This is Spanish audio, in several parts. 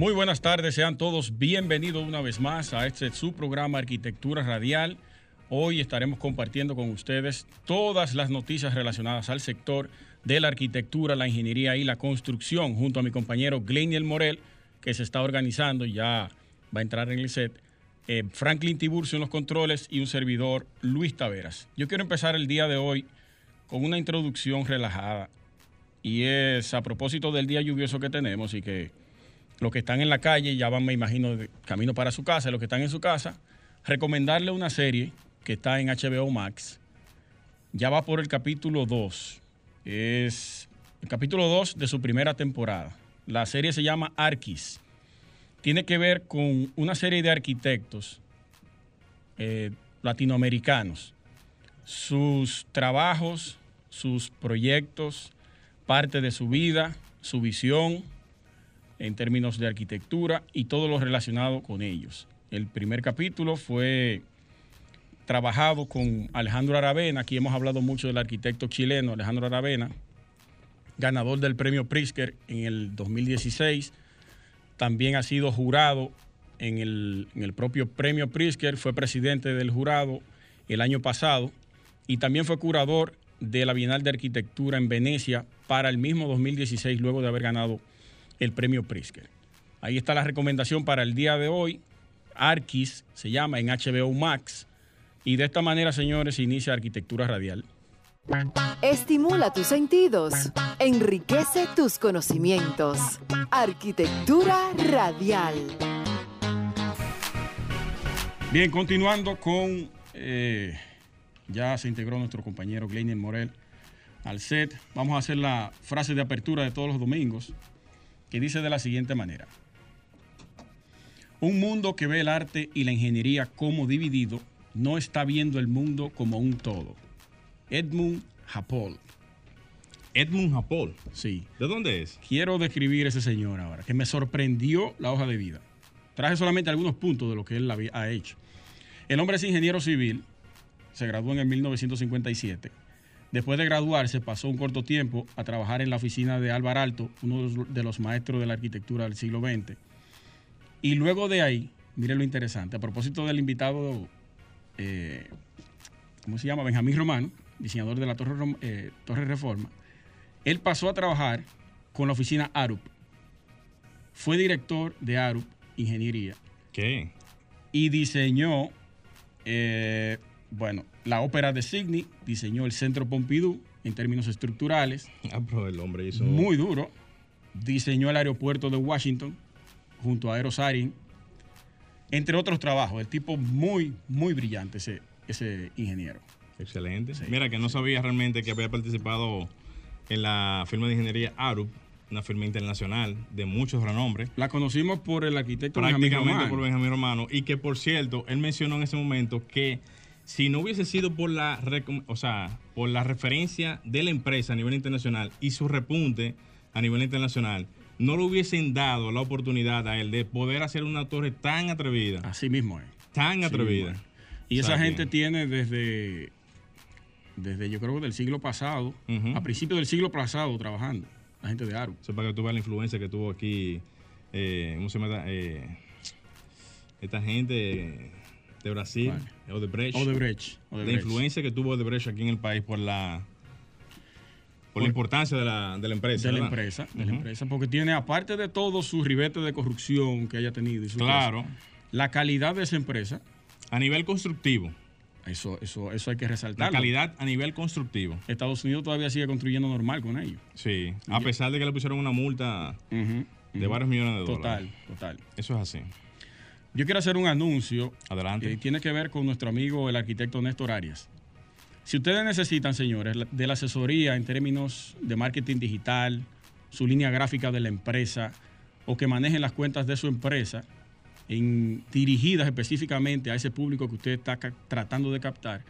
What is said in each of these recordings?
Muy buenas tardes, sean todos bienvenidos una vez más a este su programa Arquitectura Radial. Hoy estaremos compartiendo con ustedes todas las noticias relacionadas al sector de la arquitectura, la ingeniería y la construcción, junto a mi compañero Gleniel Morel, que se está organizando ya va a entrar en el set, eh, Franklin Tiburcio en los controles y un servidor Luis Taveras. Yo quiero empezar el día de hoy con una introducción relajada y es a propósito del día lluvioso que tenemos y que los que están en la calle ya van, me imagino, camino para su casa, los que están en su casa, recomendarle una serie que está en HBO Max. Ya va por el capítulo 2. Es el capítulo 2 de su primera temporada. La serie se llama Arquis. Tiene que ver con una serie de arquitectos eh, latinoamericanos. Sus trabajos, sus proyectos, parte de su vida, su visión, en términos de arquitectura y todo lo relacionado con ellos. El primer capítulo fue trabajado con Alejandro Aravena, aquí hemos hablado mucho del arquitecto chileno Alejandro Aravena, ganador del premio Pritzker en el 2016, también ha sido jurado en el, propio premio Pritzker, fue presidente del jurado el año pasado y también fue curador de la Bienal de Arquitectura en Venecia para el mismo 2016, luego de haber ganado el premio Pritzker. Ahí está la recomendación para el día de hoy. Arquis se llama en HBO Max. Y de esta manera, señores, se inicia Arquitectura Radial. Estimula tus sentidos, enriquece tus conocimientos. Arquitectura Radial. Bien, continuando con. eh, ya se integró nuestro compañero Gleinier Morel al set. Vamos a hacer la frase de apertura de todos los domingos que dice de la siguiente manera. Un mundo que ve el arte y la ingeniería como dividido no está viendo el mundo como un todo. Edmund Hapol. Edmund Hapol. Sí. ¿De dónde es? Quiero describir ese señor ahora, que me sorprendió la hoja de vida. Traje solamente algunos puntos de lo que él ha hecho. El hombre es ingeniero civil, se graduó en el 1957. Después de graduarse, pasó un corto tiempo a trabajar en la oficina de Álvar Alto, uno de los- maestros de la arquitectura del siglo XX. Y luego de ahí, mire lo interesante, a propósito del invitado, eh, ¿cómo se llama? Benjamín Romano, diseñador de la Torre, eh, Torre Reforma, él pasó a trabajar con la oficina ARUP. Fue director de ARUP Ingeniería ¿Qué? y diseñó, eh, bueno, la ópera de Sydney, diseñó el Centro Pompidou en términos estructurales, Ah, pero el hombre hizo. muy duro. Diseñó el aeropuerto de Washington junto a Aerosarin, entre otros trabajos. El tipo muy, muy brillante, ese, ese ingeniero. Excelente. Sí, Mira, que no sí. sabía realmente que había participado en la firma de ingeniería ARUP, una firma internacional de muchos renombre. La conocimos por el arquitecto Benjamín prácticamente por Benjamín Romano. Y que, por cierto, él mencionó en ese momento que si no hubiese sido por la, o sea, por la referencia de la empresa a nivel internacional y su repunte a nivel internacional, no le hubiesen dado la oportunidad a él de poder hacer una torre tan atrevida, Así mismo es. tan atrevida. Y O esa sea, gente tiene desde, desde yo creo que del siglo pasado, a principios del siglo pasado trabajando, la gente de ARU. Eso para que tú veas la influencia que tuvo aquí, eh, ¿cómo se llama? Eh, esta gente de Brasil, Odebrecht. Odebrecht. La Odebrecht. influencia que tuvo Odebrecht aquí en el país por la por la importancia de la, de la empresa. de la ¿verdad? empresa, de la empresa, porque tiene, aparte de todo su ribete de corrupción que haya tenido, y su Claro. cosa, la calidad de esa empresa, A nivel constructivo. eso, eso, eso hay que La resaltarlo. calidad a nivel constructivo. Estados Unidos todavía sigue construyendo normal con ellos. Sí. A pesar de que le pusieron una multa de varios millones de Total, dólares. total. Eso es así. Yo quiero hacer un anuncio Adelante. que tiene que ver con nuestro amigo el arquitecto Néstor Arias. Si ustedes necesitan, señores, de la asesoría en términos de marketing digital, su línea gráfica de la empresa o que manejen las cuentas de su empresa, en, dirigidas específicamente a ese público que usted está tratando de captar,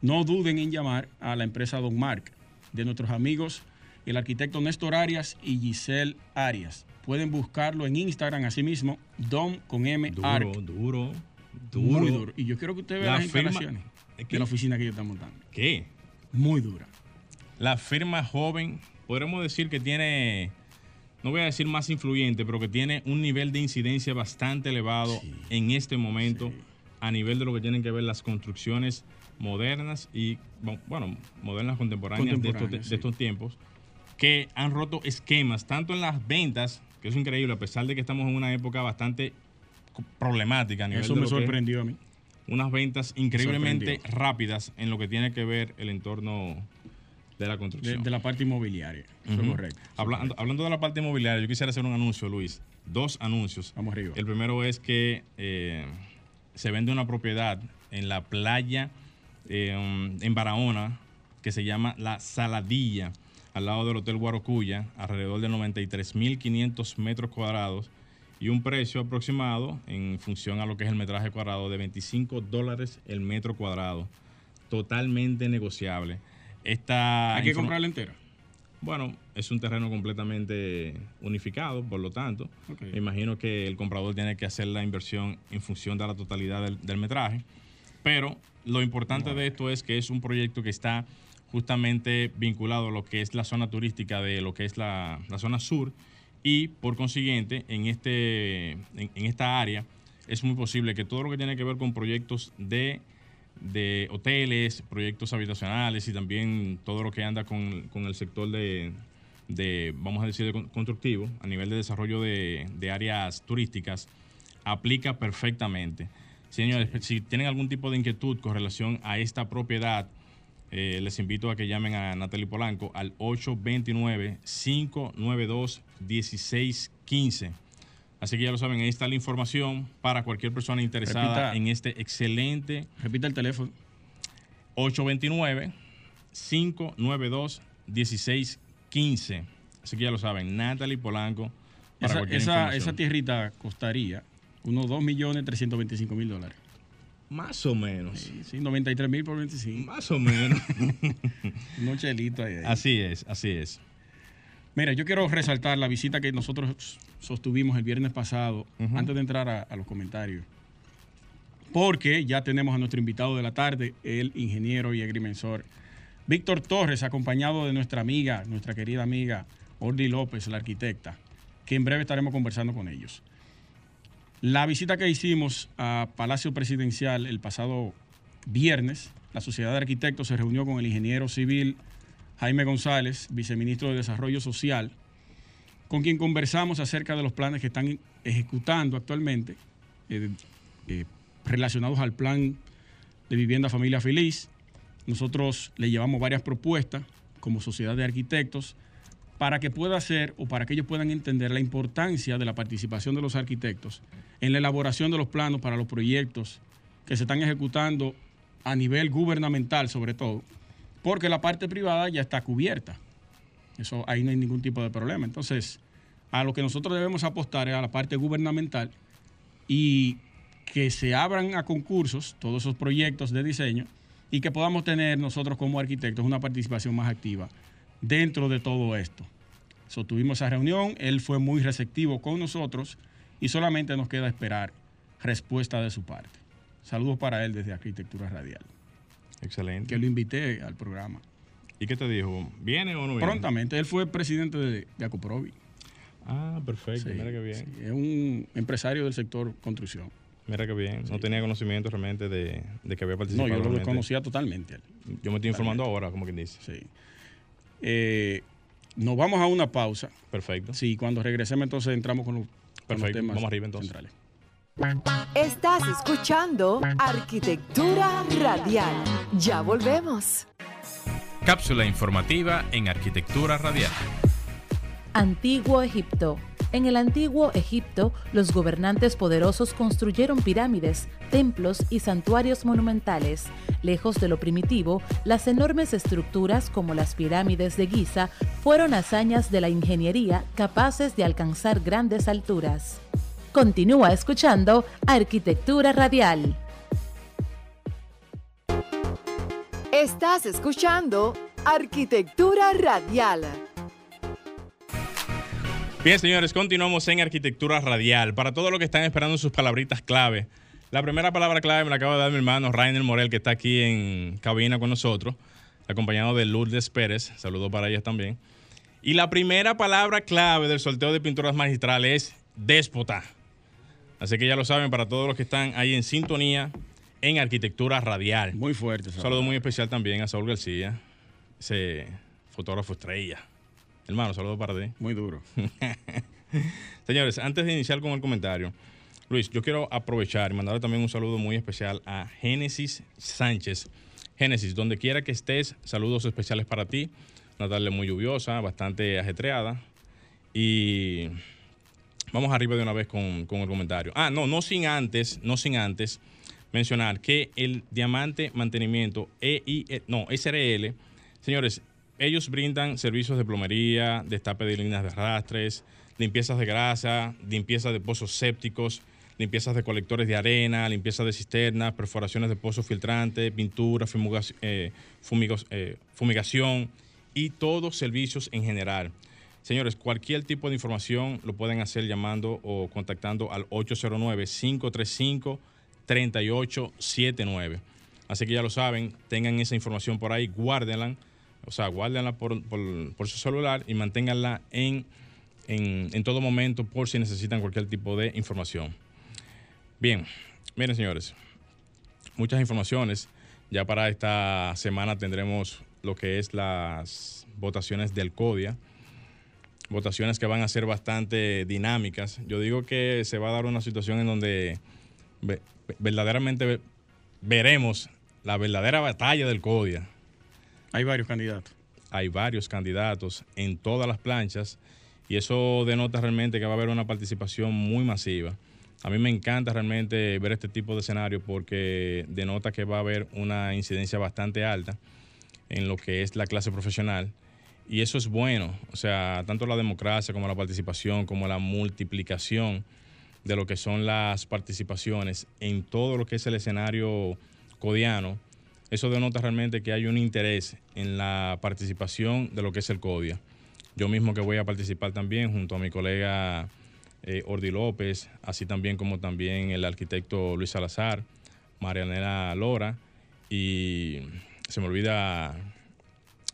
no duden en llamar a la empresa Don Mark, de nuestros amigos, el arquitecto Néstor Arias y Giselle Arias. Pueden buscarlo en Instagram, así mismo, Don con M. Duro, duro, duro. Muy duro. Y yo quiero que usted vea las instalaciones de la oficina que ellos están montando. ¿Qué? Muy dura. La firma joven, podremos decir que tiene no voy a decir más influyente, pero que tiene un nivel de incidencia bastante elevado en este momento a nivel de lo que tienen que ver las construcciones modernas y, bueno, modernas contemporáneas, de, estos, tiempos, que han roto esquemas, tanto en las ventas, que es increíble, a pesar de que estamos en una época bastante problemática a nivel Eso me sorprendió a mí. Unas ventas increíblemente rápidas en lo que tiene que ver el entorno de la construcción. De, la parte inmobiliaria. Eso es correcto. hablando, hablando de la parte inmobiliaria, yo quisiera hacer un anuncio, Luis. Dos anuncios. Vamos arriba. El primero es que eh, se vende una propiedad en la playa eh, en Barahona que se llama La Saladilla, al lado del Hotel Guarocuya, alrededor de 93.500 metros cuadrados y un precio aproximado en función a lo que es el metraje cuadrado de 25 dólares el metro cuadrado. Totalmente negociable. ¿Hay que comprarla entera? Bueno, es un terreno completamente unificado, por lo tanto, me imagino que el comprador tiene que hacer la inversión en función de la totalidad del, metraje. Pero lo importante de esto es que es un proyecto que está justamente vinculado a lo que es la zona turística de lo que es la, zona sur y por consiguiente en, este, en esta área es muy posible que todo lo que tiene que ver con proyectos de de hoteles, proyectos habitacionales y también todo lo que anda con, el sector de, vamos a decir, de constructivo, a nivel de desarrollo de, áreas turísticas, aplica perfectamente. Señores, si tienen algún tipo de inquietud con relación a esta propiedad, eh, les invito a que llamen a Natalie Polanco al 829-592-1615. Así que ya lo saben, ahí está la información para cualquier persona interesada en este excelente. Repita el teléfono. 829-592-1615. Así que ya lo saben, Natalie Polanco. Para esa, esa, tierrita costaría unos 2.325.000 dólares. Más o menos. Sí, sí 93 mil por 25. Más o menos. Un chelito ahí, Así es, así es. Mira, yo quiero resaltar la visita que nosotros sostuvimos el viernes pasado, antes de entrar a, los comentarios. Porque ya tenemos a nuestro invitado de la tarde, el ingeniero y agrimensor Víctor Torres, acompañado de nuestra amiga, nuestra querida amiga Ordi López, la arquitecta, que en breve estaremos conversando con ellos. La visita que hicimos a Palacio Presidencial el pasado viernes, la Sociedad de Arquitectos se reunió con el ingeniero civil Jaime González, viceministro de Desarrollo Social, con quien conversamos acerca de los planes que están ejecutando actualmente eh, eh, relacionados al plan de vivienda familia feliz. Nosotros le llevamos varias propuestas como sociedad de arquitectos para que pueda ser o para que ellos puedan entender la importancia de la participación de los arquitectos en la elaboración de los planos para los proyectos que se están ejecutando a nivel gubernamental sobre todo porque la parte privada ya está cubierta. Eso ahí no hay ningún tipo de problema. Entonces, a lo que nosotros debemos apostar es a la parte gubernamental y que se abran a concursos todos esos proyectos de diseño y que podamos tener nosotros como arquitectos una participación más activa dentro de todo esto. So, tuvimos esa reunión, él fue muy receptivo con nosotros y solamente nos queda esperar respuesta de su parte. Saludos para él desde Arquitectura Radial. Excelente. Que lo invité al programa. ¿Y qué te dijo? ¿Viene o no viene? Prontamente. Él fue presidente de, de Acoprovi. Ah, perfecto. Mira qué bien. es un empresario del sector construcción. Mira qué bien. No tenía conocimiento realmente de, que había participado. No, yo lo conocía totalmente. Yo me estoy informando ahora, como quien dice. Sí. Eh, nos vamos a una pausa. Perfecto. Sí, cuando regresemos entonces entramos con los, Perfecto. Vamos arriba entonces. Centrales. Estás escuchando Arquitectura Radial. Ya volvemos. Cápsula informativa en Arquitectura Radial. Antiguo Egipto. En el antiguo Egipto, los gobernantes poderosos construyeron pirámides, templos y santuarios monumentales. Lejos de lo primitivo, las enormes estructuras como las pirámides de Giza fueron hazañas de la ingeniería capaces de alcanzar grandes alturas. Continúa escuchando Arquitectura Radial. Estás escuchando Arquitectura Radial. Bien, señores, continuamos en Arquitectura Radial. Para todos los que están esperando sus palabritas clave, la primera palabra clave me la acaba de dar mi hermano Rainer Morel, que está aquí en cabina con nosotros, acompañado de Lourdes Pérez. Saludos para ellas también. Y la primera palabra clave del sorteo de pinturas magistrales es déspota. Así que ya lo saben para todos los que están ahí en sintonía en Arquitectura Radial. Muy fuerte. Un saludo muy especial también a Saúl García, ese fotógrafo estrella. Hermano, saludo para ti. Muy duro. Señores, antes de iniciar con el comentario, Luis, yo quiero aprovechar y mandarle también un saludo muy especial a Génesis Sánchez. Génesis, donde quiera que estés, saludos especiales para ti. Una tarde muy lluviosa, bastante ajetreada. Y vamos arriba de una vez con, con, el comentario. Ah, no, no sin antes, no sin antes mencionar que el Diamante Mantenimiento EI, no, SRL, señores, ellos brindan servicios de plomería, destape de líneas de arrastres, limpiezas de grasa, limpieza de pozos sépticos, limpiezas de colectores de arena, limpieza de cisternas, perforaciones de pozos filtrantes, pintura, eh, eh, fumigación y todos servicios en general. Señores, cualquier tipo de información lo pueden hacer llamando o contactando al 809-535-3879. Así que ya lo saben, tengan esa información por ahí, guárdenla o sea, guárdenla por, su celular y manténganla en, en, todo momento por si necesitan cualquier tipo de información. Bien, miren señores, muchas informaciones. Ya para esta semana tendremos lo que es las votaciones del CODIA. Votaciones que van a ser bastante dinámicas. Yo digo que se va a dar una situación en donde verdaderamente veremos la verdadera batalla del CODIA hay varios candidatos. Hay varios candidatos en todas las planchas y eso denota realmente que va a haber una participación muy masiva. A mí me encanta realmente ver este tipo de escenario porque denota que va a haber una incidencia bastante alta en lo que es la clase profesional. Y eso es bueno, o sea, tanto la democracia como la participación, como la multiplicación de lo que son las participaciones en todo lo que es el escenario codiano, eso denota realmente que hay un interés en la participación de lo que es el CODIA. Yo mismo que voy a participar también junto a mi colega eh, Ordi López, así también como también el arquitecto Luis Salazar, Marianela Lora y se me olvida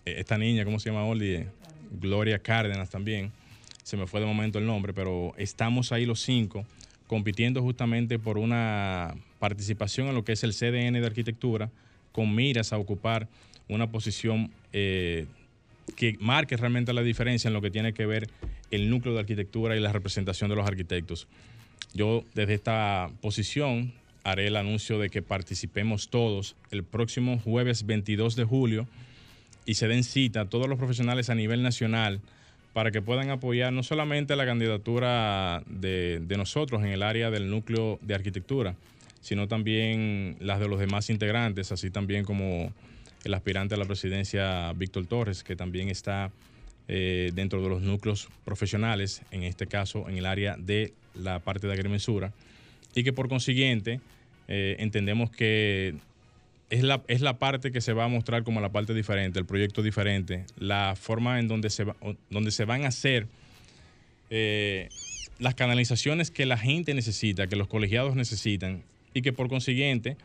eh, esta niña, ¿cómo se llama Ordi? Gloria Cárdenas también. Se me fue de momento el nombre, pero estamos ahí los cinco compitiendo justamente por una participación en lo que es el CDN de arquitectura con miras a ocupar una posición eh, que marque realmente la diferencia en lo que tiene que ver el núcleo de arquitectura y la representación de los arquitectos. Yo desde esta posición haré el anuncio de que participemos todos el próximo jueves 22 de julio y se den cita a todos los profesionales a nivel nacional para que puedan apoyar no solamente la candidatura de, de nosotros en el área del núcleo de arquitectura, sino también las de los demás integrantes, así también como el aspirante a la presidencia Víctor Torres, que también está eh, dentro de los núcleos profesionales, en este caso en el área de la parte de agrimensura, y que por consiguiente eh, entendemos que es la, es la parte que se va a mostrar como la parte diferente, el proyecto diferente, la forma en donde se, donde se van a hacer eh, las canalizaciones que la gente necesita, que los colegiados necesitan, y que por consiguiente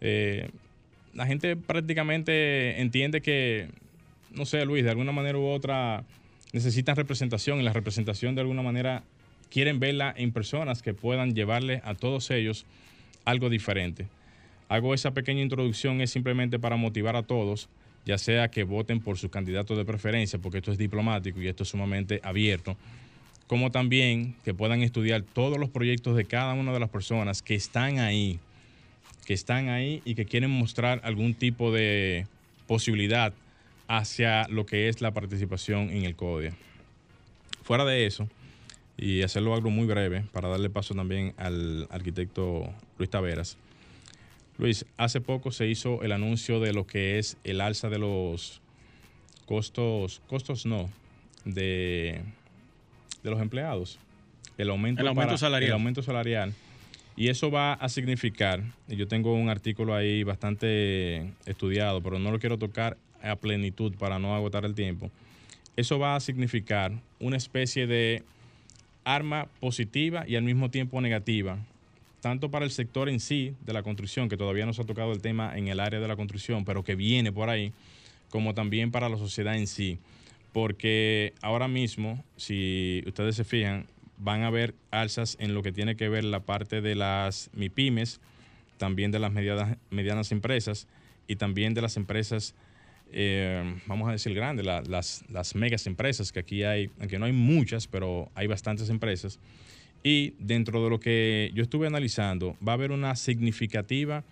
eh, la gente prácticamente entiende que, no sé, Luis, de alguna manera u otra necesitan representación y la representación de alguna manera quieren verla en personas que puedan llevarle a todos ellos algo diferente. Hago esa pequeña introducción es simplemente para motivar a todos, ya sea que voten por sus candidatos de preferencia, porque esto es diplomático y esto es sumamente abierto, como también que puedan estudiar todos los proyectos de cada una de las personas que están ahí, que están ahí y que quieren mostrar algún tipo de posibilidad hacia lo que es la participación en el CODIA. Fuera de eso, y hacerlo algo muy breve para darle paso también al arquitecto Luis Taveras. Luis, hace poco se hizo el anuncio de lo que es el alza de los costos, costos no, de de los empleados. el aumento, El aumento para- salarial. el aumento salarial. Y eso va a significar, y yo tengo un artículo ahí bastante estudiado, pero no lo quiero tocar a plenitud para no agotar el tiempo. Eso va a significar una especie de arma positiva y al mismo tiempo negativa, tanto para el sector en sí de la construcción, que todavía no se ha tocado el tema en el área de la construcción, pero que viene por ahí, como también para la sociedad en sí. Porque ahora mismo, si ustedes se fijan, van a haber alzas en lo que tiene que ver la parte de las MIPIMES, también de las medianas, medianas empresas y también de las empresas, eh, vamos a decir grandes, la- las, las megas empresas, que aquí hay, aunque no hay muchas, pero hay bastantes empresas. Y dentro de lo que yo estuve analizando, va a haber una significativa,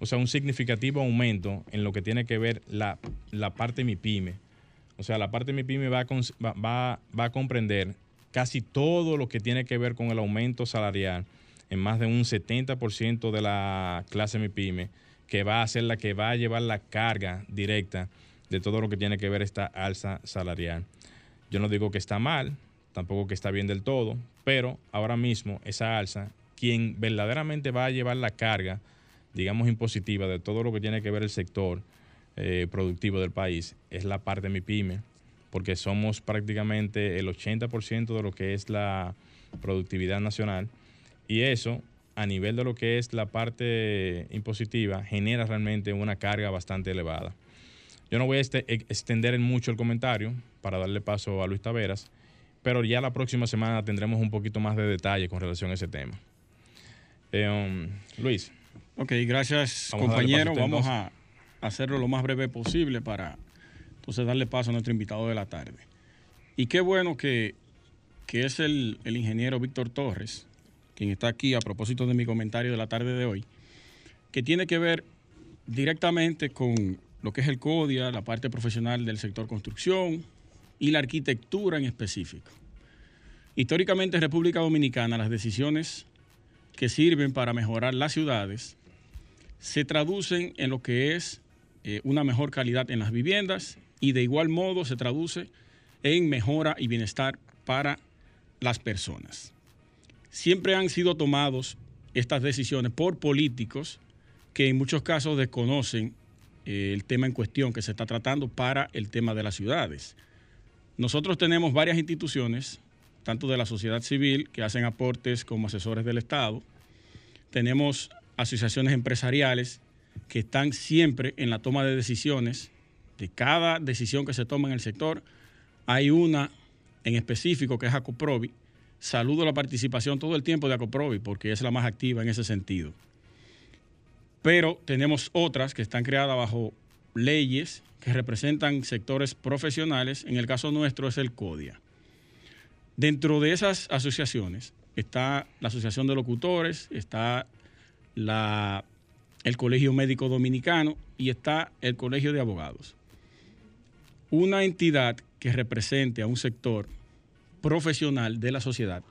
o sea, un significativo aumento en lo que tiene que ver la, la parte MIPYME. O sea, la parte va a, cons- va, va- va a comprender casi todo lo que tiene que ver con el aumento salarial en más de un 70% de la clase MIPYME, que va a ser la que va a llevar la carga directa de todo lo que tiene que ver esta alza salarial. Yo no digo que está mal, tampoco que está bien del todo, pero ahora mismo esa alza, quien verdaderamente va a llevar la carga, digamos, impositiva de todo lo que tiene que ver el sector eh, productivo del país, es la parte MIPYME, porque somos prácticamente el 80% de lo que es la productividad nacional, y eso, a nivel de lo que es la parte impositiva, genera realmente una carga bastante elevada. Yo no voy a este- extender en mucho el comentario para darle paso a Luis Taveras, pero ya la próxima semana tendremos un poquito más de detalle con relación a ese tema. Eh, um, Luis, Ok, gracias Vamos compañero. a Vamos a hacerlo lo más breve posible para entonces darle paso a nuestro invitado de la tarde. Y qué bueno que, que es el, el ingeniero Víctor Torres, quien está aquí a propósito de mi comentario de la tarde de hoy, que tiene que ver directamente con lo que es el CODIA, la parte profesional del sector construcción y la arquitectura en específico. Históricamente en República Dominicana las decisiones que sirven para mejorar las ciudades se traducen en lo que es eh, una mejor calidad en las viviendas y de igual modo se traduce en mejora y bienestar para las personas. Siempre han sido tomados estas decisiones por políticos que en muchos casos desconocen eh, el tema en cuestión que se está tratando para el tema de las ciudades. Nosotros tenemos varias instituciones, tanto de la sociedad civil, que hacen aportes como asesores del Estado. Tenemos asociaciones empresariales que están siempre en la toma de decisiones. De cada decisión que se toma en el sector, hay una en específico que es Acoprovi. Saludo la participación todo el tiempo de Acoprovi porque es la más activa en ese sentido. Pero tenemos otras que están creadas bajo leyes que representan sectores profesionales. En el caso nuestro es el CODIA. Dentro de esas asociaciones está la Asociación de Locutores, está la, el Colegio Médico Dominicano y está el Colegio de Abogados. Una entidad que represente a un sector profesional de la sociedad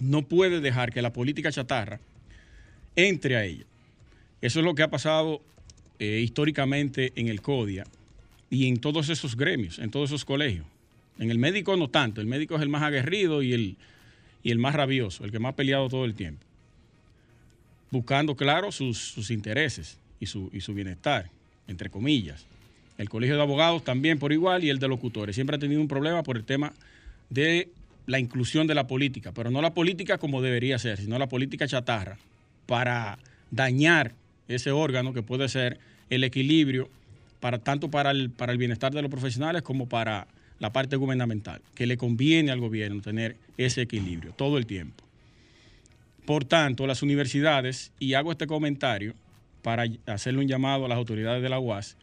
no puede dejar que la política chatarra entre a ella. Eso es lo que ha pasado eh, históricamente en el CODIA y en todos esos gremios, en todos esos colegios. En el médico no tanto, el médico es el más aguerrido y el, y el más rabioso, el que más ha peleado todo el tiempo, buscando, claro, sus, intereses y su, y su bienestar, entre comillas. El colegio de abogados también por igual y el de locutores. Siempre ha tenido un problema por el tema de la inclusión de la política, pero no la política como debería ser, sino la política chatarra, para dañar ese órgano que puede ser el equilibrio para tanto para el bienestar de los profesionales como para la parte gubernamental, que le conviene al gobierno tener ese equilibrio todo el tiempo. Por tanto, las universidades, y hago este comentario para hacerle un llamado a las autoridades de la UAS,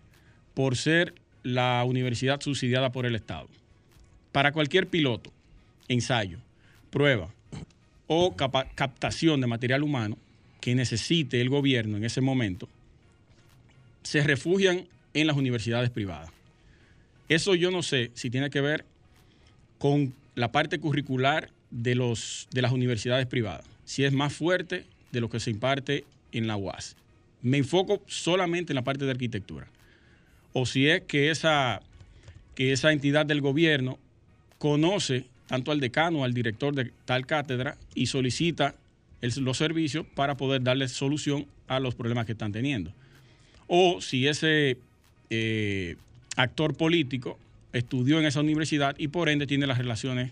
por ser la universidad subsidiada por el Estado. Para cualquier piloto, ensayo, prueba o captación de material humano que necesite el gobierno en ese momento, se refugian en las universidades privadas. Eso yo no sé si tiene que ver con la parte curricular de, los, de las universidades privadas, si es más fuerte de lo que se imparte en la UAS. Me enfoco solamente en la parte de arquitectura. O si es que esa, que esa entidad del gobierno conoce tanto al decano o al director de tal cátedra y solicita los servicios para poder darle solución a los problemas que están teniendo. O si ese eh, actor político estudió en esa universidad y por ende tiene las relaciones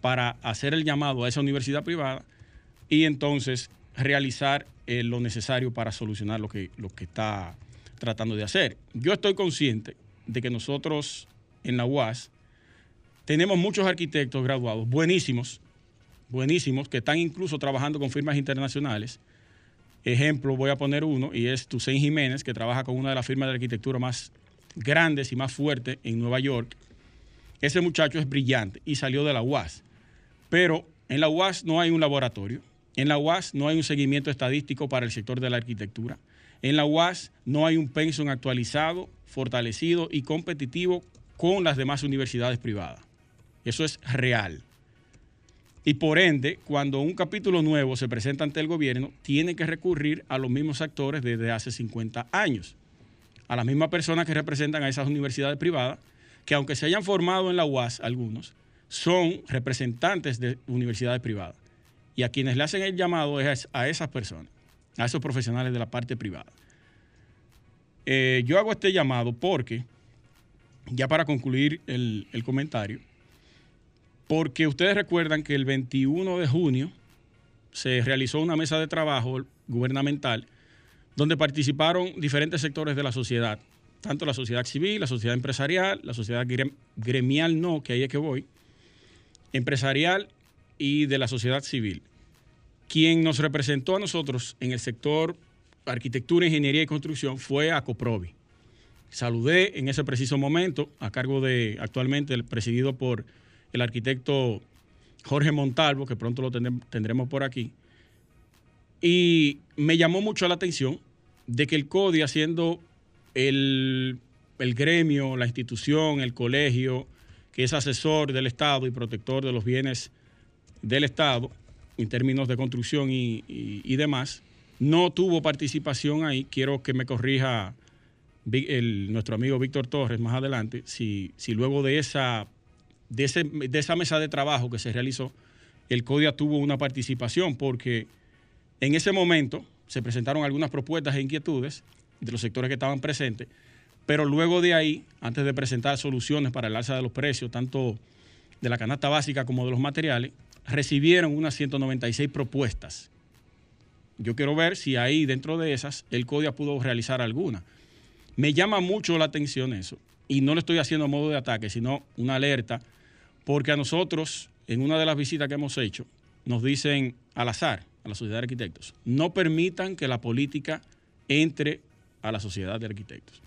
para hacer el llamado a esa universidad privada y entonces realizar eh, lo necesario para solucionar lo que, lo que está tratando de hacer. Yo estoy consciente de que nosotros en la UAS tenemos muchos arquitectos graduados, buenísimos, buenísimos, que están incluso trabajando con firmas internacionales. Ejemplo, voy a poner uno, y es Tusein Jiménez, que trabaja con una de las firmas de arquitectura más grandes y más fuertes en Nueva York. Ese muchacho es brillante y salió de la UAS. Pero en la UAS no hay un laboratorio. En la UAS no hay un seguimiento estadístico para el sector de la arquitectura. En la UAS no hay un pensum actualizado, fortalecido y competitivo con las demás universidades privadas. Eso es real. Y por ende, cuando un capítulo nuevo se presenta ante el gobierno, tiene que recurrir a los mismos actores desde hace 50 años, a las mismas personas que representan a esas universidades privadas, que aunque se hayan formado en la UAS algunos, son representantes de universidades privadas. Y a quienes le hacen el llamado es a esas personas, a esos profesionales de la parte privada. Eh, yo hago este llamado porque, ya para concluir el, el comentario, porque ustedes recuerdan que el 21 de junio se realizó una mesa de trabajo gubernamental donde participaron diferentes sectores de la sociedad, tanto la sociedad civil, la sociedad empresarial, la sociedad gremial no, que ahí es que voy, empresarial y de la sociedad civil. Quien nos representó a nosotros en el sector arquitectura, ingeniería y construcción fue Acoprovi. Saludé en ese preciso momento, a cargo de actualmente presidido por el arquitecto Jorge Montalvo, que pronto lo tendremos por aquí. Y me llamó mucho la atención de que el CODI, haciendo el, el gremio, la institución, el colegio, que es asesor del Estado y protector de los bienes del Estado en términos de construcción y, demás, no tuvo participación ahí. Quiero que me corrija nuestro amigo Víctor Torres más adelante, si, si luego de esa, de, de esa mesa de trabajo que se realizó, el CODIA tuvo una participación, porque en ese momento se presentaron algunas propuestas e inquietudes de los sectores que estaban presentes, pero luego de ahí, antes de presentar soluciones para el alza de los precios, tanto de la canasta básica como de los materiales, recibieron unas 196 propuestas. Yo quiero ver si ahí dentro de esas el CODIA pudo realizar alguna. Me llama mucho la atención eso y no le estoy haciendo a modo de ataque, sino una alerta, porque a nosotros en una de las visitas que hemos hecho nos dicen al azar a la sociedad de arquitectos, no permitan que la política entre a la sociedad de arquitectos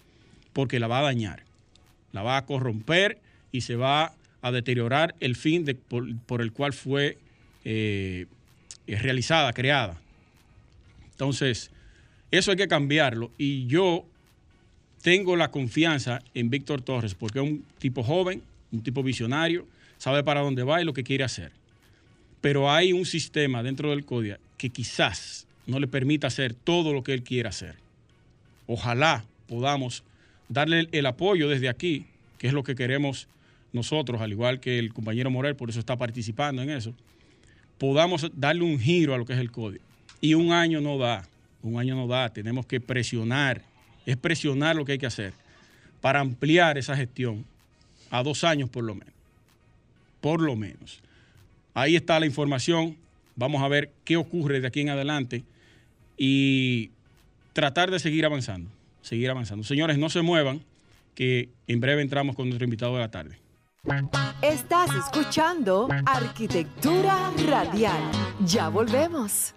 porque la va a dañar, la va a corromper y se va a deteriorar el fin de, por, el cual fue eh, realizada, creada. Entonces, eso hay que cambiarlo y yo tengo la confianza en Víctor Torres porque es un tipo joven, un tipo visionario, sabe para dónde va y lo que quiere hacer. Pero hay un sistema dentro del CODIA que quizás no le permita hacer todo lo que él quiera hacer. Ojalá podamos darle el apoyo desde aquí, que es lo que queremos nosotros, al igual que el compañero Morel, por eso está participando en eso, podamos darle un giro a lo que es el código. Y un año no da, un año no da, tenemos que presionar, es presionar lo que hay que hacer para ampliar esa gestión a dos años por lo menos, por lo menos. Ahí está la información, vamos a ver qué ocurre de aquí en adelante y tratar de seguir avanzando seguir avanzando. Señores, no se muevan, que en breve entramos con nuestro invitado de la tarde. Estás escuchando Arquitectura Radial. Ya volvemos.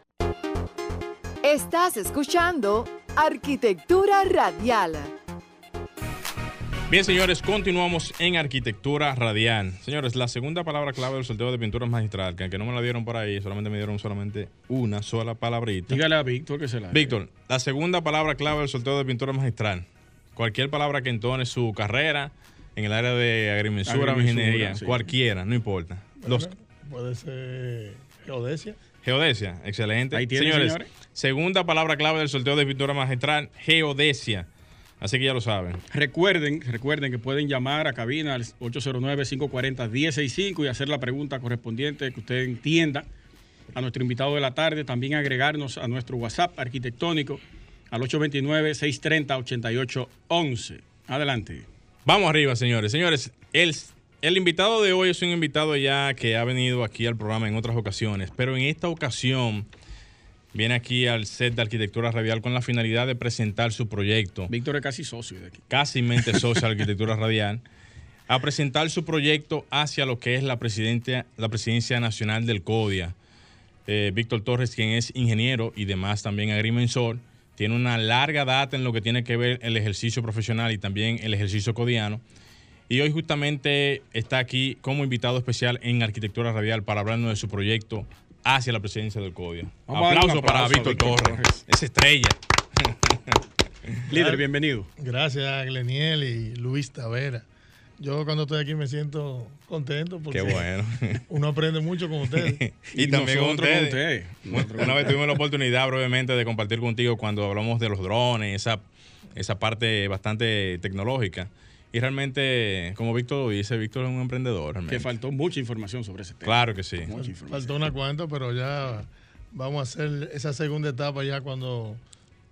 Estás escuchando Arquitectura Radial. Bien, señores, continuamos en Arquitectura Radial. Señores, la segunda palabra clave del sorteo de pintura magistral, que aunque no me la dieron por ahí, solamente me dieron solamente una sola palabrita. Dígale a Víctor que se la Víctor, la segunda palabra clave del sorteo de pintura magistral. Cualquier palabra que entone su carrera en el área de agrimensura, ingeniería, cualquiera, no importa. Puede ser geodesia. Geodesia, excelente. Ahí tiene, señores, Segunda palabra clave del sorteo de pintura magistral, geodesia. Así que ya lo saben. Recuerden, recuerden que pueden llamar a cabina al 809-540-1065 y hacer la pregunta correspondiente que usted entienda a nuestro invitado de la tarde. También agregarnos a nuestro WhatsApp arquitectónico al 829-630-8811. Adelante. Vamos arriba, señores. Señores, el, el invitado de hoy es un invitado ya que ha venido aquí al programa en otras ocasiones, pero en esta ocasión viene aquí al set de Arquitectura Radial con la finalidad de presentar su proyecto. Víctor es casi socio de aquí. Casi mente socio de Arquitectura Radial. A presentar su proyecto hacia lo que es la, presidencia, la presidencia nacional del CODIA. Eh, Víctor Torres, quien es ingeniero y demás también agrimensor, tiene una larga data en lo que tiene que ver el ejercicio profesional y también el ejercicio codiano. Y hoy justamente está aquí como invitado especial en Arquitectura Radial para hablarnos de su proyecto hacia la presidencia del CODIA. Aplauso, para Víctor Torres, esa estrella. Líder, bienvenido. Gracias, Gleniel y Luis Tavera. Yo cuando estoy aquí me siento contento porque Qué bueno. uno aprende mucho con ustedes. y, también con ustedes. con ustedes. Una vez tuvimos la oportunidad, brevemente, de compartir contigo cuando hablamos de los drones, esa, esa parte bastante tecnológica. Y realmente, como Víctor dice, Víctor es un emprendedor. Realmente. Que faltó mucha información sobre ese tema. Claro que sí. Mucha información. Faltó una cuanta, pero ya vamos a hacer esa segunda etapa ya cuando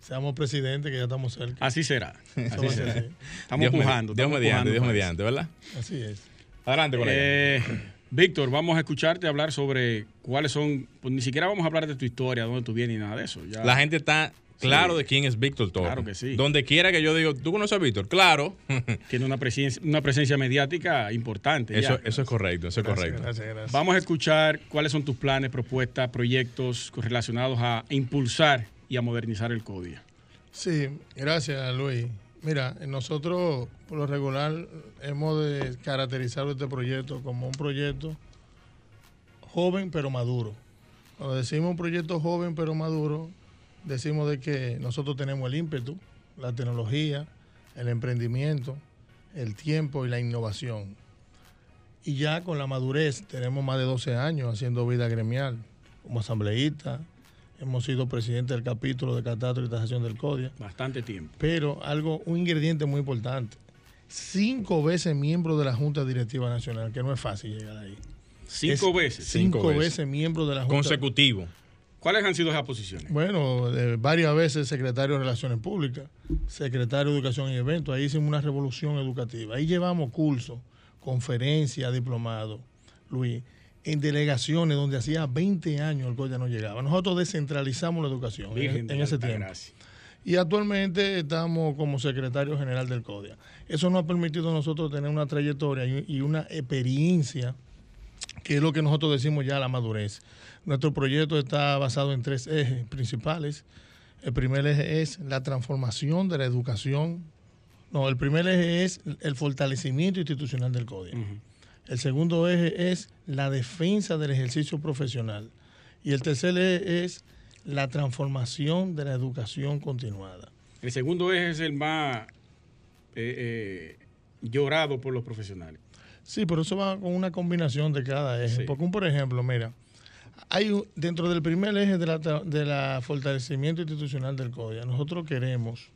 seamos presidentes, que ya estamos cerca. Así será. Así será. así. Estamos Dios, me- pujando. Dios mediante, Dios mediante, ¿verdad? Así es. Adelante, colega. Eh, Víctor, vamos a escucharte hablar sobre cuáles son, pues ni siquiera vamos a hablar de tu historia, dónde tú vienes ni nada de eso. Ya. La gente está claro Sí. de quién es Víctor Torres. Claro que sí. Donde quiera que yo diga, ¿tú conoces a Víctor? Claro. tiene una presencia, una presencia mediática importante. eso, ya. eso es correcto, eso es correcto. gracias, gracias. Vamos a escuchar cuáles son tus planes, propuestas, proyectos relacionados a impulsar y a modernizar el CODIA. Sí, gracias Luis. Mira, nosotros por lo regular hemos de caracterizar este proyecto como un proyecto joven pero maduro. Cuando decimos un proyecto joven pero maduro, decimos de que nosotros tenemos el ímpetu, la tecnología, el emprendimiento, el tiempo y la innovación. Y ya con la madurez tenemos más de 12 años haciendo vida gremial como asambleísta. Hemos sido presidente del capítulo de catastro y tasación del CODIA. Bastante tiempo. Pero algo, un ingrediente muy importante. Cinco veces miembro de la Junta Directiva Nacional, que no es fácil llegar ahí. Cinco Es veces. Cinco, Cinco veces. veces. miembro de la Junta. Consecutivo. ¿Cuáles han sido esas posiciones? Bueno, eh, varias veces secretario de Relaciones Públicas, secretario de Educación y Eventos. Ahí hicimos una revolución educativa. Ahí llevamos cursos, conferencias, diplomados, Luis, en delegaciones donde hacía 20 años el CODIA no llegaba. Nosotros descentralizamos la educación en- Virgen en, de ese tiempo. Gracia. Y actualmente estamos como secretario general del CODIA. Eso nos ha permitido a nosotros tener una trayectoria y, y una experiencia, que es lo que nosotros decimos ya la madurez. Nuestro proyecto está basado en tres ejes principales. El primer eje es la transformación de la educación. No, el primer eje es el fortalecimiento institucional del CODIA. El segundo eje es la defensa del ejercicio profesional. Y el tercer eje es la transformación de la educación continuada. El segundo eje es el más eh, eh, llorado por los profesionales. Sí, pero eso va con una combinación de cada eje. Sí. Porque, un, por ejemplo, mira, hay un- dentro del primer eje de la, tra- de la fortalecimiento institucional del CODIA, nosotros queremos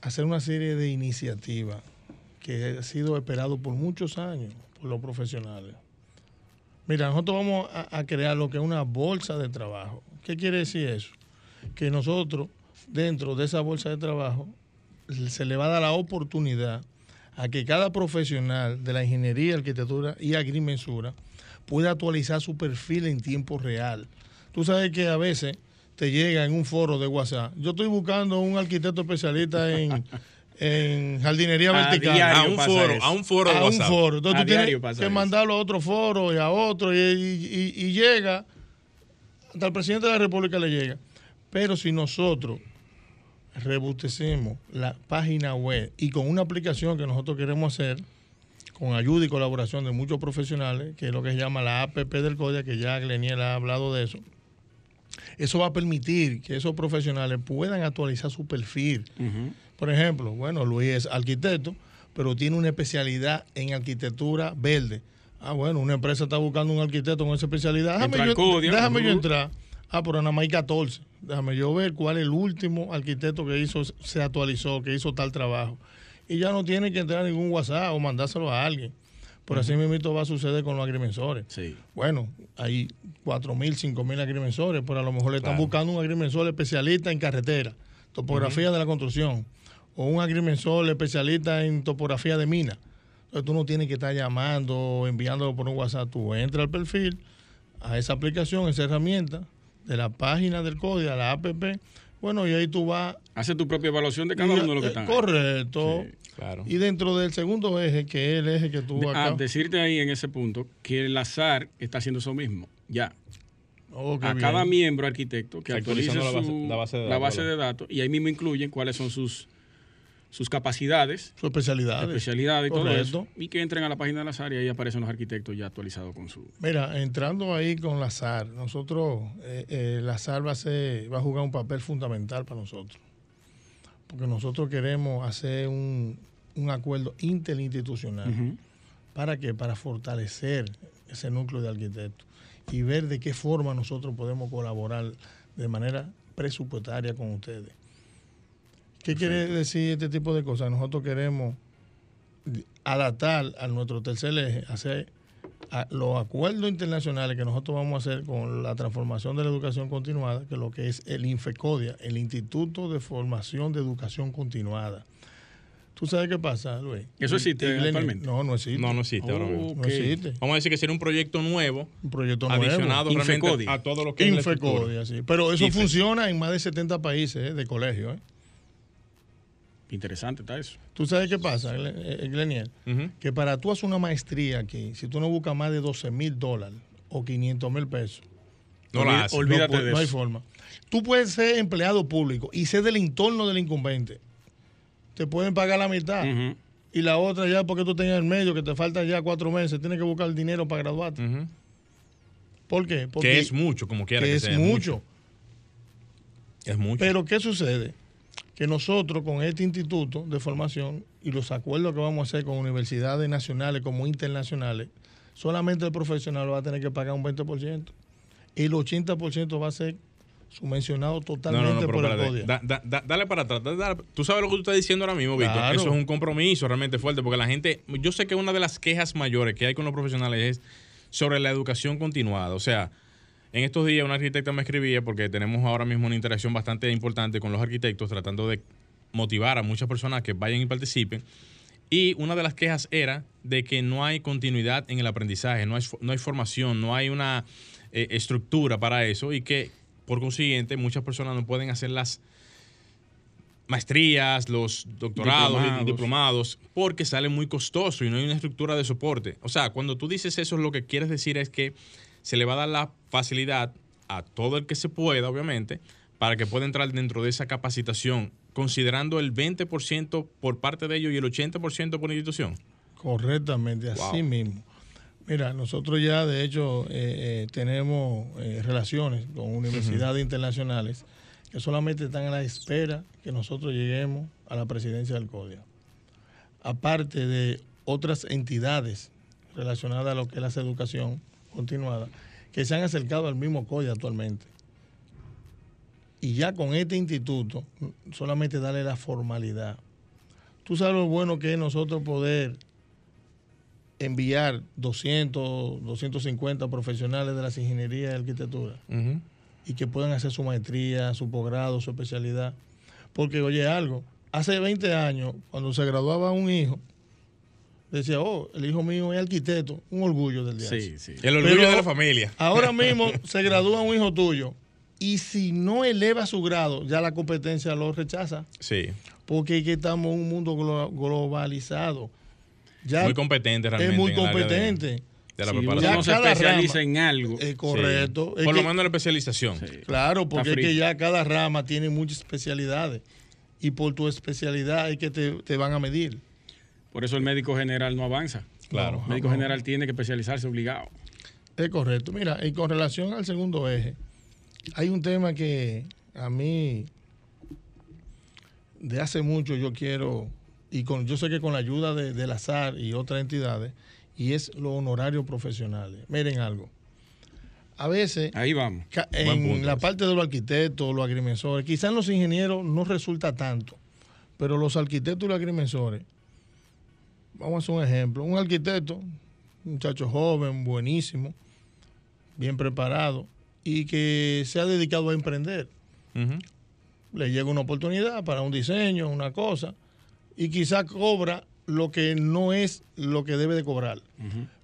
hacer una serie de iniciativas que ha sido esperado por muchos años por los profesionales. Mira, nosotros vamos a, a crear lo que es una bolsa de trabajo. ¿Qué quiere decir eso? Que nosotros, dentro de esa bolsa de trabajo, se le va a dar la oportunidad a que cada profesional de la ingeniería, arquitectura y agrimensura pueda actualizar su perfil en tiempo real. Tú sabes que a veces te llega en un foro de WhatsApp. Yo estoy buscando un arquitecto especialista en, en jardinería A vertical. diario A un foro, eso. a un foro de a un foro. Entonces A tú tienes que eso. mandarlo a otro foro y a otro y, y- y- y llega, hasta el presidente de la República le llega. Pero si nosotros rebustecemos la página web y con una aplicación que nosotros queremos hacer, con ayuda y colaboración de muchos profesionales, que es lo que se llama la APP del CODIA, que ya Gleniel ha hablado de eso, eso va a permitir que esos profesionales puedan actualizar su perfil. Por ejemplo, bueno, Luis es arquitecto, pero tiene una especialidad en arquitectura verde. Ah, bueno, una empresa está buscando un arquitecto con esa especialidad. Déjame, yo, déjame entrar Ah, pero nada más hay 14. Déjame yo ver cuál es el último arquitecto que hizo, se actualizó, que hizo tal trabajo. Y ya no tiene que entrar ningún WhatsApp o mandárselo a alguien. Por así mismo va a suceder con los agrimensores. Sí. Bueno, hay 4.000, 5.000 agrimensores, pero a lo mejor le están buscando un agrimensor especialista en carretera, topografía de la construcción, o un agrimensor especialista en topografía de mina. Entonces tú no tienes que estar llamando o enviándolo por un WhatsApp. Tú entras al perfil, a esa aplicación, esa herramienta, de la página del código, a la APP. Bueno, y ahí tú vas. Hace tu propia evaluación de cada uno de los que Eh, están. Correcto. Sí. Claro. Y dentro del segundo eje, que es el eje que tú De- acá. a decirte ahí en ese punto que el azar está haciendo eso mismo. Ya. Oh, a bien. cada miembro arquitecto que actualice Actualizando la su- la base de la datos, base ¿verdad? de datos y ahí mismo incluyen cuáles son sus, sus capacidades, Su especialidad. especialidades y todo eso. Y que entren a la página del azar y ahí aparecen los arquitectos ya actualizados con su... Mira, entrando ahí con Lazar, nosotros, eh, eh, Lazar va a, ser, va a jugar un papel fundamental para nosotros. Porque nosotros queremos hacer un, un acuerdo interinstitucional. ¿Para qué? Para fortalecer ese núcleo de arquitectos y ver de qué forma nosotros podemos colaborar de manera presupuestaria con ustedes. ¿Qué quiere decir este tipo de cosas? Nosotros queremos adaptar a nuestro tercer eje, hacer a los acuerdos internacionales que nosotros vamos a hacer con la transformación de la educación continuada, que es lo que es el INFECODIA, el Instituto de Formación de Educación Continuada. ¿Tú sabes qué pasa, Luis? ¿Eso existe actualmente? No, no existe. No, no existe ahora mismo. No existe. Vamos a decir que sería un proyecto nuevo, Un proyecto nuevo. adicionado realmente Infecodia. a todo lo que es la. Infecodia, sí. Pero eso funciona en más de 70 países eh, de colegio. ¿eh? Interesante está eso. ¿Tú sabes qué pasa, eh, Glenier? Ujú. Que para tú hacer una maestría aquí, si tú no buscas más de 12 mil dólares o 500 mil pesos, No la Olvi- hace. olvídate no, de no hay eso. forma. Tú puedes ser empleado público y ser del entorno del incumbente. Te pueden pagar la mitad. Y la otra ya porque tú tengas el medio, que te faltan ya cuatro meses, tienes que buscar el dinero para graduarte. ¿Por qué? Porque Que es mucho, como quiera que que, es sea. mucho. Es mucho. Pero ¿qué sucede? Que nosotros con este instituto de formación y los acuerdos que vamos a hacer con universidades nacionales como internacionales, solamente el profesional va a tener que pagar un 20%. Y el 80% va a ser subvencionado totalmente no, no, pero por el. Da- da- da- dale para atrás. da- dale- Tú sabes lo que tú estás diciendo ahora mismo, Víctor. Claro. Eso es un compromiso realmente fuerte, porque la gente, yo sé que una de las quejas mayores que hay con los profesionales es sobre la educación continuada. O sea, en estos días una arquitecta me escribía, porque tenemos ahora mismo una interacción bastante importante con los arquitectos, tratando de motivar a muchas personas que vayan y participen. Y una de las quejas era de que no hay continuidad en el aprendizaje, no hay, no hay formación, no hay una eh, estructura para eso y que por consiguiente muchas personas no pueden hacer las maestrías, los doctorados, Diplomados. y diplomados, porque sale muy costoso y no hay una estructura de soporte. O sea, cuando tú dices eso, lo que quieres decir es que se le va a dar la facilidad a todo el que se pueda, obviamente, para que pueda entrar dentro de esa capacitación, considerando el 20% por parte de ellos y el 80% por institución. Correctamente, así mismo. Mira, nosotros ya de hecho eh, eh, tenemos eh, relaciones con universidades internacionales que solamente están a la espera que nosotros lleguemos a la presidencia del CODIA. Aparte de otras entidades relacionadas a lo que es la educación continuada, que se han acercado al mismo CODIA actualmente. Y ya con este instituto, solamente darle la formalidad. Tú sabes lo bueno que es nosotros poder enviar 200, 250 profesionales de las ingenierías y arquitectura y que puedan hacer su maestría, su posgrado, su especialidad. Porque, oye, algo, hace 20 años, cuando se graduaba un hijo, decía, oh, el hijo mío es arquitecto, un orgullo del día. Sí, sí. El orgullo Pero- de la familia. Ahora mismo se gradúa un hijo tuyo y si no eleva su grado, ya la competencia lo rechaza. Sí. Porque es que estamos en un mundo glo- globalizado. Ya muy competente realmente. es muy de- competente. De, la uno preparación. no se cada especializa rama- en algo. Es correcto. Sí. Es Por que- lo menos la especialización. Sí. Claro, porque es que ya cada rama tiene muchas especialidades. Y por tu especialidad es que te, te van a medir. Por eso el médico general no avanza. Claro. El médico general tiene que especializarse obligado. Es correcto. Mira, y con relación al segundo eje, hay un tema que a mí de hace mucho yo quiero, y con, yo sé que con la ayuda de, del azar y otras entidades, y es los honorarios profesionales. Miren algo. a veces Ahí vamos. en punto la parte de los arquitectos, los agrimensores, quizás los ingenieros no resulta tanto, pero los arquitectos y los agrimensores, vamos a hacer un ejemplo, un arquitecto, un muchacho joven, buenísimo, bien preparado y que se ha dedicado a emprender. Le llega una oportunidad para un diseño, una cosa, y quizás cobra lo que no es lo que debe de cobrar.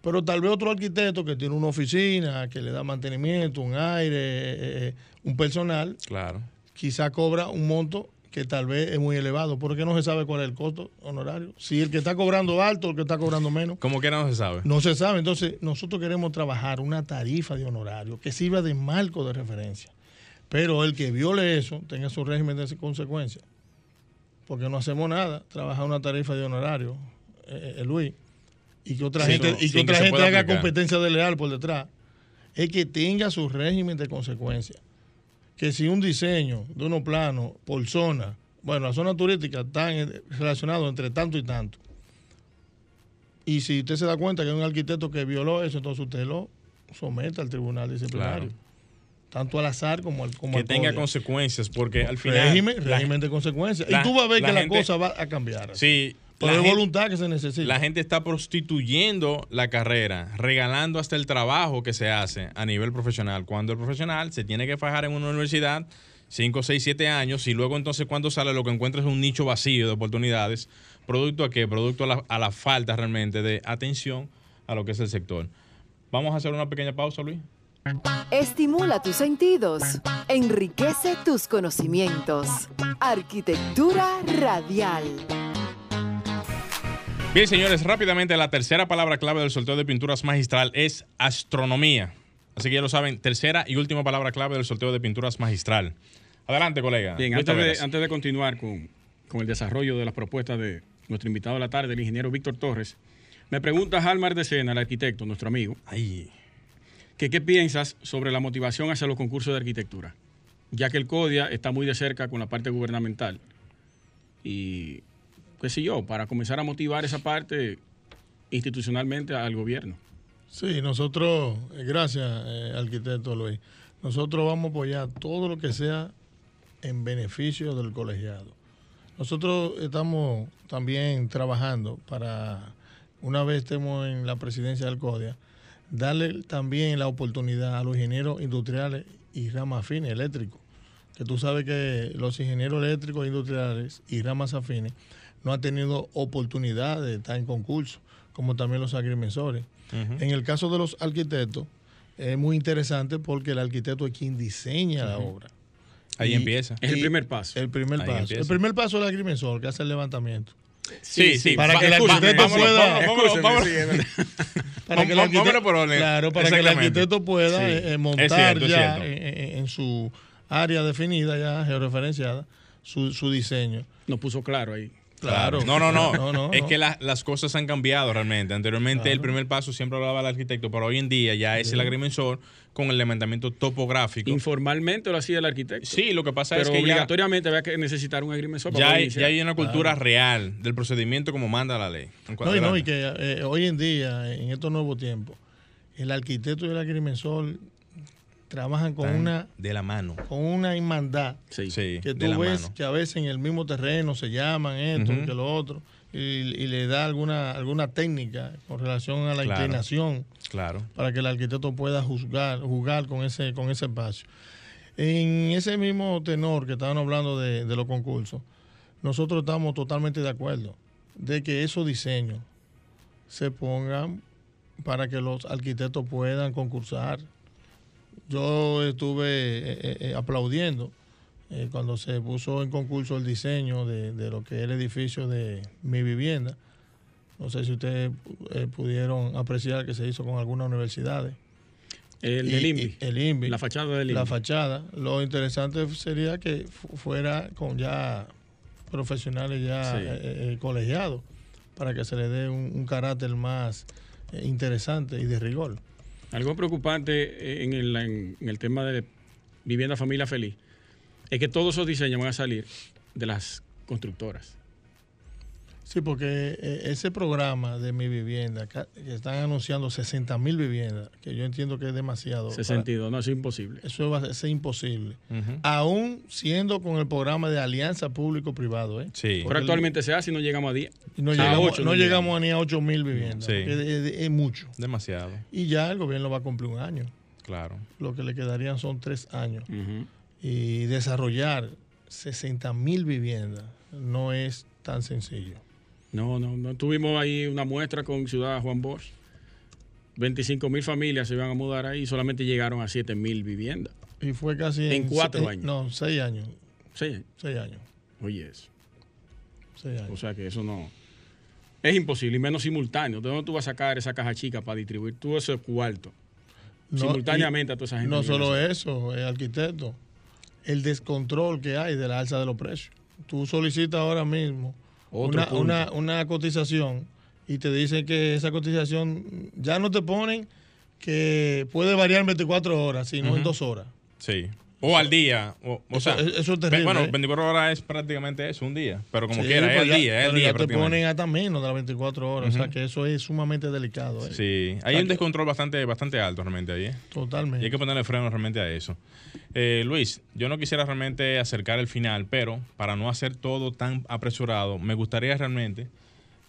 Pero tal vez otro arquitecto que tiene una oficina, que le da mantenimiento, un aire, eh, eh, un personal, Claro. quizá cobra un monto que tal vez es muy elevado, porque no se sabe cuál es el costo honorario. Si el que está cobrando alto o el que está cobrando menos, Como quiera no se sabe. no se sabe. Entonces, nosotros queremos trabajar una tarifa de honorario que sirva de marco de referencia. Pero el que viole eso tenga su régimen de consecuencias. Porque no hacemos nada, trabajar una tarifa de honorario, eh, eh, Luis, y que otra Sí, gente, y que que otra gente haga competencia desleal por detrás. Es que tenga su régimen de consecuencias. Que si un diseño de unos planos por zona, bueno, las zonas turísticas están relacionadas entre tanto y tanto. Y si usted se da cuenta que hay un arquitecto que violó eso, entonces usted lo somete al tribunal disciplinario. Claro. Tanto al azar como al como Que al tenga consecuencias, porque al final. régimen, la- régimen de consecuencias. la- y tú vas a ver la que gente- la cosa va a cambiar. Sí. Pero la es gente- voluntad que se necesita. La gente está prostituyendo la carrera, regalando hasta el trabajo que se hace a nivel profesional. Cuando el profesional se tiene que fajar en una universidad 5, 6, 7 años y luego entonces cuando sale lo que encuentra es un nicho vacío de oportunidades. ¿Producto a qué? Producto a la, a la falta realmente de atención a lo que es el sector. Vamos a hacer una pequeña pausa, Luis. Estimula tus sentidos, enriquece tus conocimientos. Arquitectura radial. Bien, señores, rápidamente la tercera palabra clave del sorteo de pinturas magistral es astronomía. Así que ya lo saben, tercera y última palabra clave del sorteo de pinturas magistral. Adelante, colega. Bien, antes de, antes de continuar con, con el desarrollo de las propuestas de nuestro invitado de la tarde, el ingeniero Víctor Torres, me pregunta Halmar de Sena, el arquitecto, nuestro amigo, Ay, que qué piensas sobre la motivación hacia los concursos de arquitectura, ya que el CODIA está muy de cerca con la parte gubernamental. Y, qué sé yo, para comenzar a motivar esa parte institucionalmente al gobierno. Sí, nosotros, eh, gracias, eh, arquitecto Luis, nosotros vamos a apoyar todo lo que sea en beneficio del colegiado. Nosotros estamos también trabajando para, una vez estemos en la presidencia del CODIA, darle también la oportunidad a los ingenieros industriales y ramas afines eléctricos. Que tú sabes que los ingenieros eléctricos industriales y ramas afines no han tenido oportunidad de estar en concurso, como también los agrimensores. En el caso de los arquitectos, es muy interesante porque el arquitecto es quien diseña la obra. ahí Y- empieza. Es el primer paso. El primer Ahí paso. empieza. El primer paso es el agrimensor que hace el levantamiento. Sí, sí. para que el arquitecto pueda- sí. Para que el arquitecto, claro, para que el arquitecto pueda Sí. eh, eh, montar cierto, ya cierto. en, en- en su área definida, ya georreferenciada, su, su diseño. Nos puso claro ahí. Claro. No, no, no. No, no, es no. que la- las cosas han cambiado realmente. Anteriormente el primer paso siempre hablaba el arquitecto, pero hoy en día ya es el agrimensor con el levantamiento topográfico. Informalmente lo hacía el arquitecto. Sí, lo que pasa pero es que obligatoriamente había que necesitar un agrimensor para ya hay, ya hay una cultura real del procedimiento como manda la ley. No, y, no, y que eh, hoy en día, en estos nuevos tiempos, el arquitecto y el agrimensor trabajan con una, de la mano. con una hermandad. Sí. Sí, que tú ves mano. que a veces en el mismo terreno se llaman esto, Ujú. que lo otro, y, y le da alguna, alguna técnica con relación a la Claro. inclinación Claro. para que el arquitecto pueda juzgar, jugar con ese, con ese espacio. En ese mismo tenor que estaban hablando de, de los concursos, nosotros estamos totalmente de acuerdo de que esos diseños se pongan para que los arquitectos puedan concursar. Yo estuve eh, eh, eh, aplaudiendo cuando se puso en concurso el diseño de, de lo que es el edificio de mi vivienda. No sé si ustedes eh, pudieron apreciar que se hizo con algunas universidades. El Y- INVI. El INVI. La fachada del La INVI. fachada. Lo interesante sería que fu- fuera con ya profesionales ya Sí. eh, eh, colegiados para que se le dé un, un carácter más eh, interesante y de rigor. Algo preocupante eh, en el, en, en el tema de vivienda familia feliz es que todos esos diseños van a salir de las constructoras. Sí, porque eh, ese programa de mi vivienda, que están anunciando 60 mil viviendas, que yo entiendo que es demasiado. para- 62, no, es imposible. eso va a ser imposible. Ujú. Aún siendo con el programa de alianza público-privado, ¿eh? Sí. Pero actualmente se hace y no llegamos a 10. Y no A llegamos, ocho no no llegamos ni a 8 mil viviendas. Sí. porque Es, es- es mucho. Demasiado, Y ya el gobierno va a cumplir un año. claro. Lo que le quedarían son tres años. Y desarrollar 60 mil viviendas no es tan sencillo. No, no, no. Tuvimos ahí una muestra con Ciudad Juan Bosch. 25 mil familias se iban a mudar ahí y solamente llegaron a 7 mil viviendas. Y fue casi En cuatro se- años. No, seis años. Sí, Seis años. oye eso. Seis O años. sea que eso no. Es imposible y menos simultáneo. ¿De dónde tú vas a sacar esa caja chica para distribuir todo ese cuarto? No, simultáneamente a toda esa gente. No solo en eso, el arquitecto. El descontrol que hay de la alza de los precios. Tú solicitas ahora mismo una, una, una cotización y te dicen que esa cotización ya no te ponen que puede variar en 24 horas, sino en dos horas. Sí. O al día. O, o Eso- sea, eso es terrible, Bueno, ¿eh? 24 horas es prácticamente eso, un día. Pero como Sí, quiera, es pero el ya- día, es el día ya te ponen hasta menos de las 24 horas. O sea que eso es sumamente delicado. ¿eh? Sí, hay un descontrol bastante, bastante alto realmente ahí. ¿eh? Y Totalmente. hay que ponerle freno realmente a eso. Eh, Luis, yo no quisiera realmente acercar el final, pero para no hacer todo tan apresurado, me gustaría realmente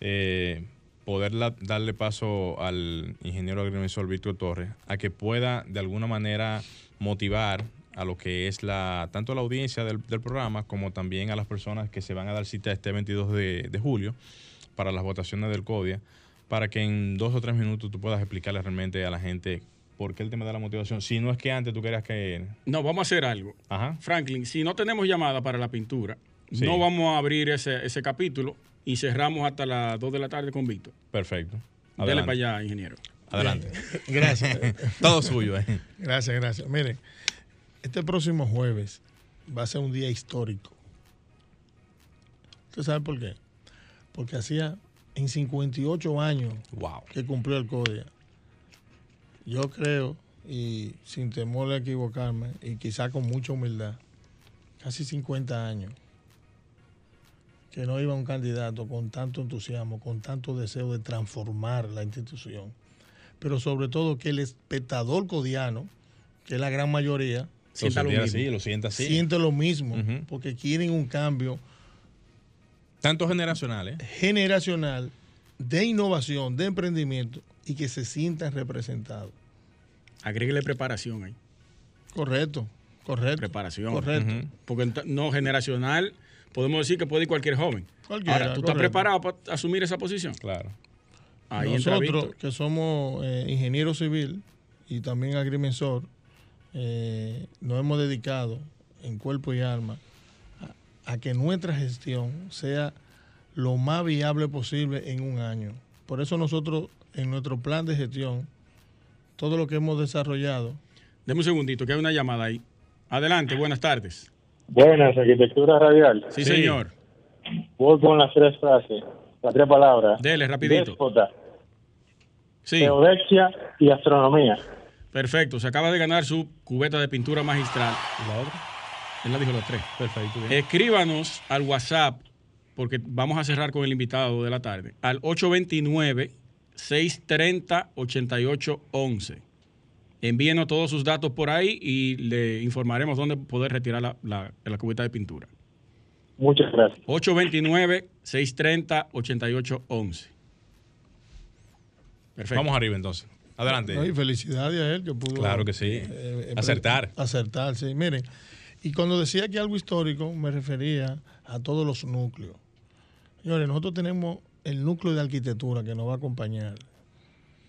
eh, poder la- darle paso al ingeniero agrimensor Víctor Torres a que pueda de alguna manera motivar a lo que es la tanto la audiencia del, del programa como también a las personas que se van a dar cita este 22 de, de julio para las votaciones del CODIA, para que en dos o tres minutos tú puedas explicarle realmente a la gente por qué el tema de la motivación. Si no es que antes tú querías que... No, vamos a hacer algo. Ajá. Franklin, si no tenemos llamada para la pintura, Sí. no vamos a abrir ese, ese capítulo y cerramos hasta las 2 de la tarde con Víctor. Perfecto. Adelante. para allá, ingeniero. Adelante. Gracias. Todo suyo. eh. Gracias, gracias. Miren, este próximo jueves va a ser un día histórico. ¿Usted sabe por qué? Porque hacía en 58 años Wow. que cumplió el CODIA. Yo creo, y sin temor a equivocarme, y quizá con mucha humildad, casi 50 años, que no iba un candidato con tanto entusiasmo, con tanto deseo de transformar la institución, pero sobre todo que el espectador codiano, que es la gran mayoría, Sienta lo mismo. así, lo sienta así. siente lo mismo, porque quieren un cambio Tanto generacional, ¿eh? generacional de innovación, de emprendimiento y que se sientan representados. Agréguele preparación ahí. Correcto, correcto. Preparación. Correcto. Porque no generacional, podemos decir que puede ir cualquier joven. Cualquiera, Ahora, ¿tú estás preparado para asumir esa posición? Claro. Ahí entra Nosotros, que somos eh, ingeniero civil y también agrimensor, eh, nos hemos dedicado en cuerpo y alma a, a que nuestra gestión sea lo más viable posible en un año. Por eso nosotros, en nuestro plan de gestión, todo lo que hemos desarrollado, Deme un segundito, que hay una llamada ahí. Adelante, buenas tardes. Buenas, arquitectura radial. Sí, Sí. señor. Voy con las tres frases, las tres palabras. Dele, rapidito. Déspota, Sí, teodexia y astronomía. Perfecto. Se acaba de ganar su cubeta de pintura magistral. ¿La otra? Él la dijo los tres. Perfecto. bien. Escríbanos al WhatsApp, porque vamos a cerrar con el invitado de la tarde, al 829-630-8811. Envíenos todos sus datos por ahí y le informaremos dónde poder retirar la, la, la cubeta de pintura. Muchas gracias. 829-630-8811. Perfecto. Vamos arriba entonces. Adelante. ¿no? y felicidades a él que pudo Claro que sí. eh, Acertar. Acertar, sí. Miren, y cuando decía que algo histórico, me refería a todos los núcleos. Señores, nosotros tenemos el núcleo de arquitectura que nos va a acompañar.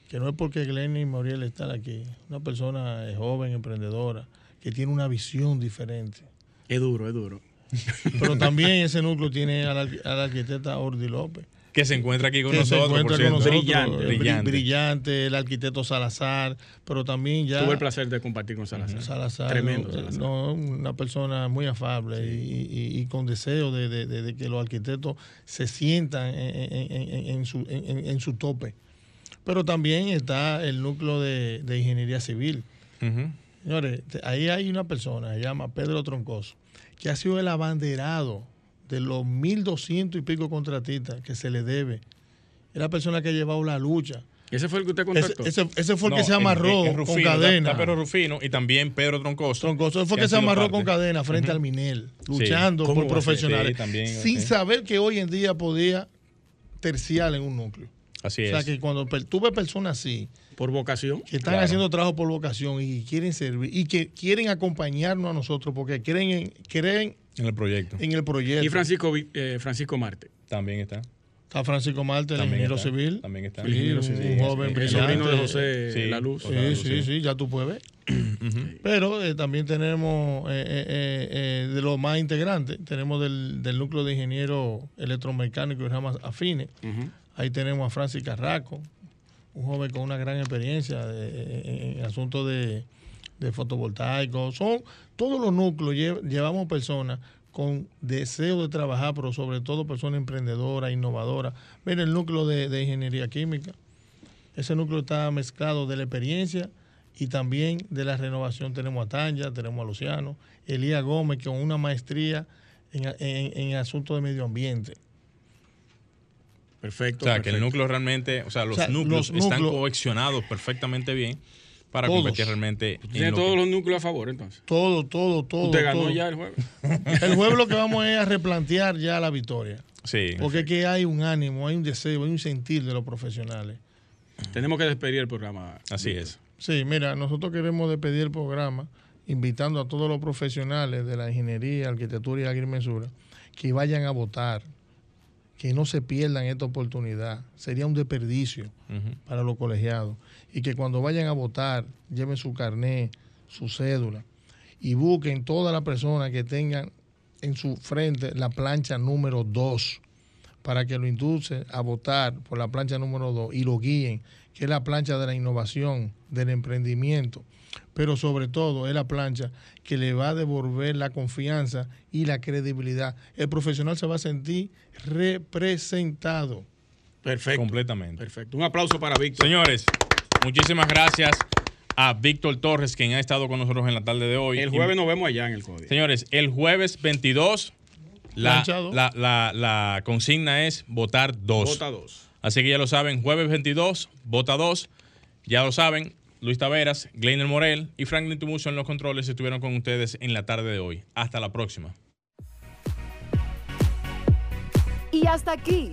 Que no es porque Glenn y Moriel están aquí. Una persona eh, joven, emprendedora, que tiene una visión diferente. Es duro, es duro. Pero también ese núcleo tiene a la, a la arquitecta Ordi López. Que se encuentra aquí con que se nosotros, por encuentra con nosotros. Brillante. bri- Brillante. brillante, el arquitecto Salazar, pero también ya... Tuve el placer de compartir con Salazar. Salazar, Tremendo. eh, Salazar. no, una persona muy afable y, y- y con deseo de, de- de- de que los arquitectos se sientan en, en- en- en su, en- en su tope. Pero también está el núcleo de, de ingeniería civil. Señores, ahí hay una persona, se llama Pedro Troncoso, que ha sido el abanderado de los 1.200 y pico contratistas que se le debe, es la persona que ha llevado la lucha. ¿Ese fue el que usted contactó? ese- ese fue el No, que se amarró en- en con Rufino, cadena. está Pedro Rufino y también Pedro Troncoso. Troncoso, ese fue que que se amarró parte. con cadena frente al Minel, luchando ¿Cómo por profesionales, Sí, también, sin sí. saber que hoy en día podía terciar en un núcleo. Así O es. sea que cuando tú ves personas así, Por vocación. que están Claro. haciendo trabajo por vocación y quieren servir y que quieren acompañarnos a nosotros porque creen en, creen en el proyecto. en el proyecto. Y Francisco, Vi- eh, Francisco Marte. También está. Está Francisco Marte, el También ingeniero está. civil. También está. Sí, un, civil, un sí, joven sí. El sobrino de brillante. José Sí. La Luz. Sí, sí, sí, ya tú puedes ver. Pero eh, también tenemos eh, eh, eh, eh, de los más integrantes, tenemos del, del núcleo de ingeniero electromecánico y ramas afines. Ahí tenemos a Francis Carraco, un joven con una gran experiencia de- en, en asuntos de, de fotovoltaicos. Son todos los núcleos, lle- llevamos personas con deseo de trabajar, pero sobre todo personas emprendedoras, innovadoras. Mira el núcleo de, de ingeniería química. Ese núcleo está mezclado de la experiencia y también de la renovación. Tenemos a Tanya, tenemos a Luciano, Elías Gómez, con una maestría en, en, en asuntos de medio ambiente. Perfecto. O sea, que el núcleo realmente, o sea, los O sea, núcleos los están núcleos- coaccionados perfectamente bien para Todos. competir realmente. en Tiene todos que- los núcleos a favor, entonces. Todo, todo, todo. Usted ganó todo. ya el jueves. El jueves lo que vamos es a replantear ya la victoria. Sí. Porque es que hay un ánimo, hay un deseo, hay un sentir de los profesionales. Tenemos que despedir el programa. Así es. Sí, mira, nosotros queremos despedir el programa invitando a todos los profesionales de la ingeniería, arquitectura y agrimensura que vayan a votar, que no se pierdan esta oportunidad. Sería un desperdicio para los colegiados. Y que cuando vayan a votar, lleven su carné, su cédula y busquen todas las personas que tengan en su frente la plancha número 2 para que lo inducen a votar por la plancha número 2 y lo guíen, que es la plancha de la innovación, del emprendimiento, pero sobre todo es la plancha que le va a devolver la confianza y la credibilidad. El profesional se va a sentir representado. Perfecto. Completamente. Perfecto. Un aplauso para Víctor. Señores, muchísimas gracias a Víctor Torres, quien ha estado con nosotros en la tarde de hoy. El jueves nos vemos allá en el código. Señores, el jueves 22, la, la, la- la consigna es votar dos. Vota dos. Así que ya lo saben, jueves 22, vota dos. Ya lo saben, Luis Taveras, Gleiner Morel y Franklin Tumuso en los controles estuvieron con ustedes en la tarde de hoy. Hasta la próxima. Y hasta aquí,